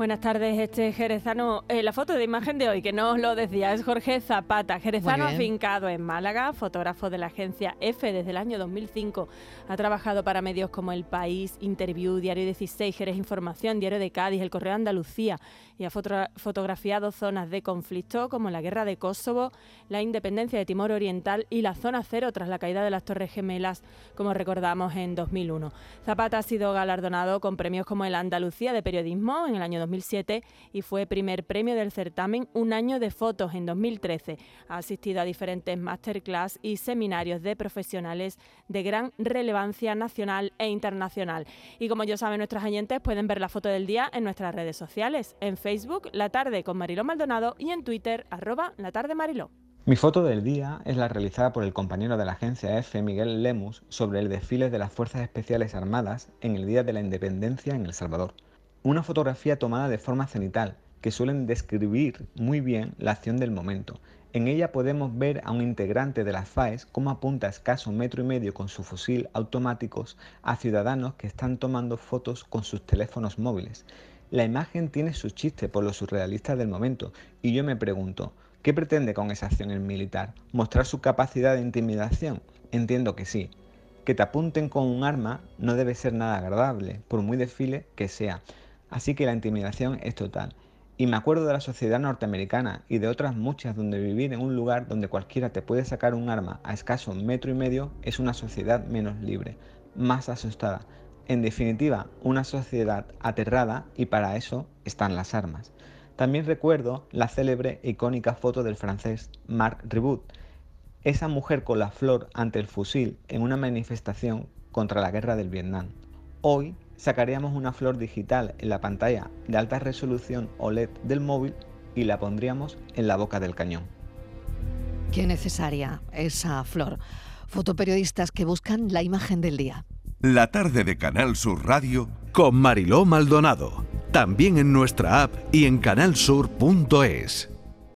Buenas tardes, este jerezano. Eh, la foto de imagen de hoy, que no os lo decía, es Jorge Zapata, jerezano afincado en Málaga, fotógrafo de la agencia F desde el año 2005. Ha trabajado para medios como El País, Interview, Diario 16, Jerez Información, Diario de Cádiz, El Correo Andalucía y ha fotografiado zonas de conflicto como la guerra de Kosovo, la independencia de Timor Oriental y la zona cero tras la caída de las Torres Gemelas, como recordamos en 2001. Zapata ha sido galardonado con premios como el Andalucía de Periodismo en el año 2007 y fue primer premio del certamen Un año de fotos en 2013. Ha asistido a diferentes masterclass y seminarios de profesionales de gran relevancia nacional e internacional. Y como ya saben nuestros oyentes, pueden ver la foto del día en nuestras redes sociales, en Facebook La Tarde con Mariló Maldonado y en Twitter arroba La Tarde Mariló. Mi foto del día es la realizada por el compañero de la agencia EFE, Miguel Lemus, sobre el desfile de las Fuerzas Especiales Armadas en el Día de la Independencia en El Salvador. Una fotografía tomada de forma cenital, que suelen describir muy bien la acción del momento. En ella podemos ver a un integrante de las FAES cómo apunta a escaso metro y medio con su fusil automáticos a ciudadanos que están tomando fotos con sus teléfonos móviles. La imagen tiene su chiste por lo surrealista del momento y yo me pregunto, ¿qué pretende con esa acción el militar? ¿Mostrar su capacidad de intimidación? Entiendo que sí. Que te apunten con un arma no debe ser nada agradable, por muy desfile que sea. Así que la intimidación es total. Y me acuerdo de la sociedad norteamericana y de otras muchas donde vivir en un lugar donde cualquiera te puede sacar un arma a escaso metro y medio es una sociedad menos libre, más asustada. En definitiva, una sociedad aterrada y para eso están las armas. También recuerdo la célebre e icónica foto del francés Marc Ribot, esa mujer con la flor ante el fusil en una manifestación contra la guerra del Vietnam. Hoy sacaríamos una flor digital en la pantalla de alta resolución OLED del móvil y la pondríamos en la boca del cañón. Qué necesaria esa flor. Fotoperiodistas que buscan la imagen del día. La tarde de Canal Sur Radio con Mariló Maldonado. También en nuestra app y en canalsur.es.